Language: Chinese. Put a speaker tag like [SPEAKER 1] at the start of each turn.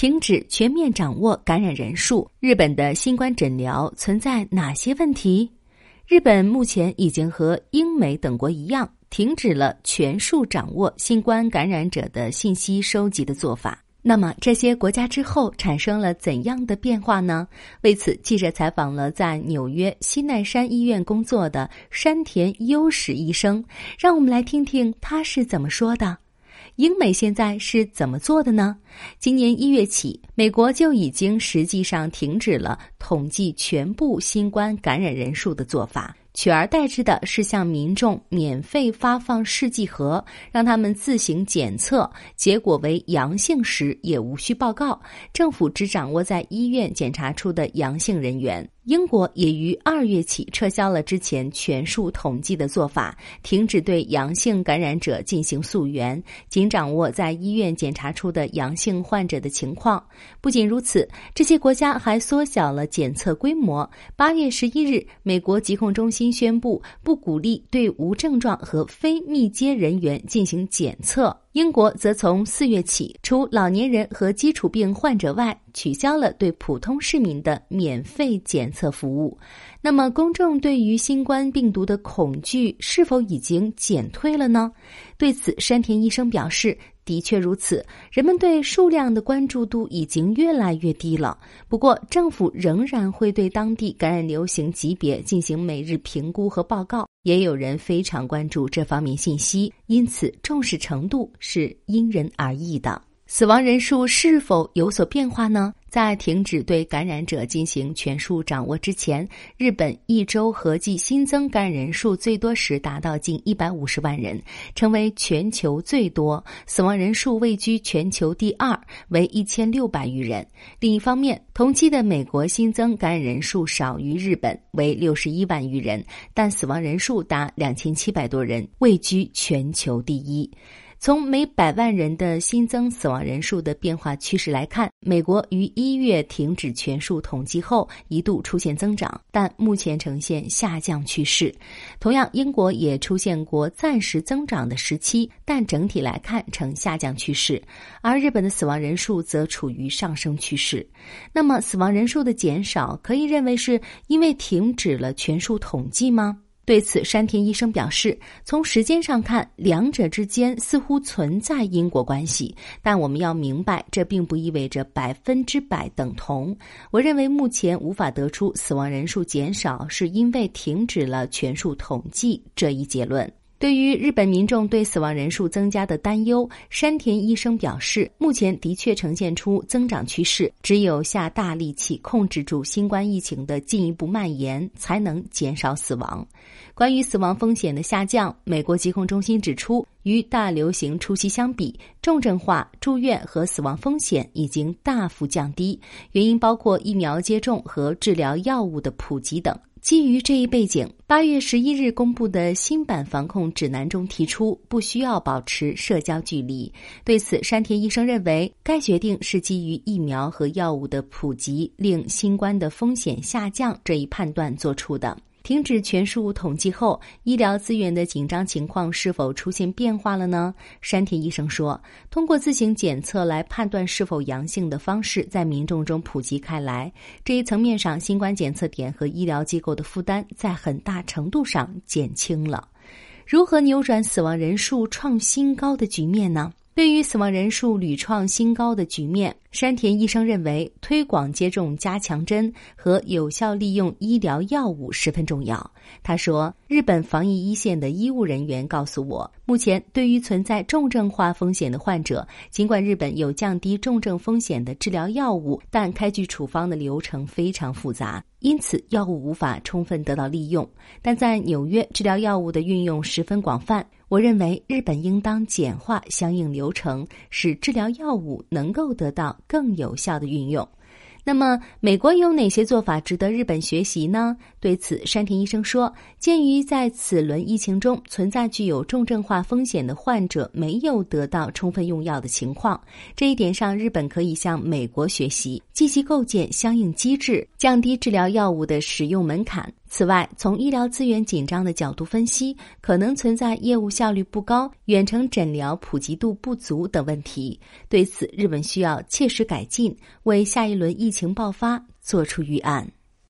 [SPEAKER 1] 停止全面掌握感染人数，日本的新冠诊疗存在哪些问题？日本目前已经和英美等国一样，停止了全数掌握新冠感染者的信息收集的做法。那么这些国家之后产生了怎样的变化呢？为此，记者采访了在纽约西奈山医院工作的山田优史医生，让我们来听听他是怎么说的。英美现在是怎么做的呢？今年一月起，美国就已经实际上停止了统计全部新冠感染人数的做法。取而代之的是向民众免费发放试剂盒，让他们自行检测，结果为阳性时也无需报告，政府只掌握在医院检查出的阳性人员。英国也于二月起撤销了之前全数统计的做法，停止对阳性感染者进行溯源，仅掌握在医院检查出的阳性患者的情况。不仅如此，这些国家还缩小了检测规模。八月十一日，美国疾控中心宣布不鼓励对无症状和非密接人员进行检测。英国则从四月起，除老年人和基础病患者外，取消了对普通市民的免费检测服务。那么，公众对于新冠病毒的恐惧是否已经减退了呢？对此，山田医生表示。的确如此，人们对数量的关注度已经越来越低了。不过，政府仍然会对当地感染流行级别进行每日评估和报告。也有人非常关注这方面信息，因此重视程度是因人而异的。死亡人数是否有所变化呢？在停止对感染者进行全数掌握之前，日本一周合计新增感染人数最多时达到近一百五十万人，成为全球最多；死亡人数位居全球第二，为一千六百余人。另一方面，同期的美国新增感染人数少于日本，为六十一万余人，但死亡人数达两千七百多人，位居全球第一。从每百万人的新增死亡人数的变化趋势来看，美国于一月停止全数统计后一度出现增长，但目前呈现下降趋势。同样，英国也出现过暂时增长的时期，但整体来看呈下降趋势。而日本的死亡人数则处于上升趋势。那么，死亡人数的减少可以认为是因为停止了全数统计吗？对此，山田医生表示，从时间上看，两者之间似乎存在因果关系，但我们要明白，这并不意味着百分之百等同。我认为目前无法得出死亡人数减少是因为停止了全数统计这一结论。对于日本民众对死亡人数增加的担忧，山田医生表示，目前的确呈现出增长趋势，只有下大力气控制住新冠疫情的进一步蔓延，才能减少死亡。关于死亡风险的下降，美国疾控中心指出，与大流行初期相比，重症化、住院和死亡风险已经大幅降低，原因包括疫苗接种和治疗药物的普及等。基于这一背景，八月十一日公布的新版防控指南中提出，不需要保持社交距离。对此，山田医生认为，该决定是基于疫苗和药物的普及令新冠的风险下降这一判断做出的。停止全数统计后，医疗资源的紧张情况是否出现变化了呢？山田医生说，通过自行检测来判断是否阳性的方式在民众中普及开来，这一层面上，新冠检测点和医疗机构的负担在很大程度上减轻了。如何扭转死亡人数创新高的局面呢？对于死亡人数屡创新高的局面，山田医生认为，推广接种加强针和有效利用医疗药物十分重要。他说：“日本防疫一线的医务人员告诉我，目前对于存在重症化风险的患者，尽管日本有降低重症风险的治疗药物，但开具处方的流程非常复杂，因此药物无法充分得到利用。但在纽约，治疗药物的运用十分广泛。”我认为日本应当简化相应流程，使治疗药物能够得到更有效的运用。那么，美国有哪些做法值得日本学习呢？对此，山田医生说：“鉴于在此轮疫情中存在具有重症化风险的患者没有得到充分用药的情况，这一点上，日本可以向美国学习，积极构建相应机制，降低治疗药物的使用门槛。”此外，从医疗资源紧张的角度分析，可能存在业务效率不高、远程诊疗普及度不足等问题。对此，日本需要切实改进，为下一轮疫情爆发做出预案。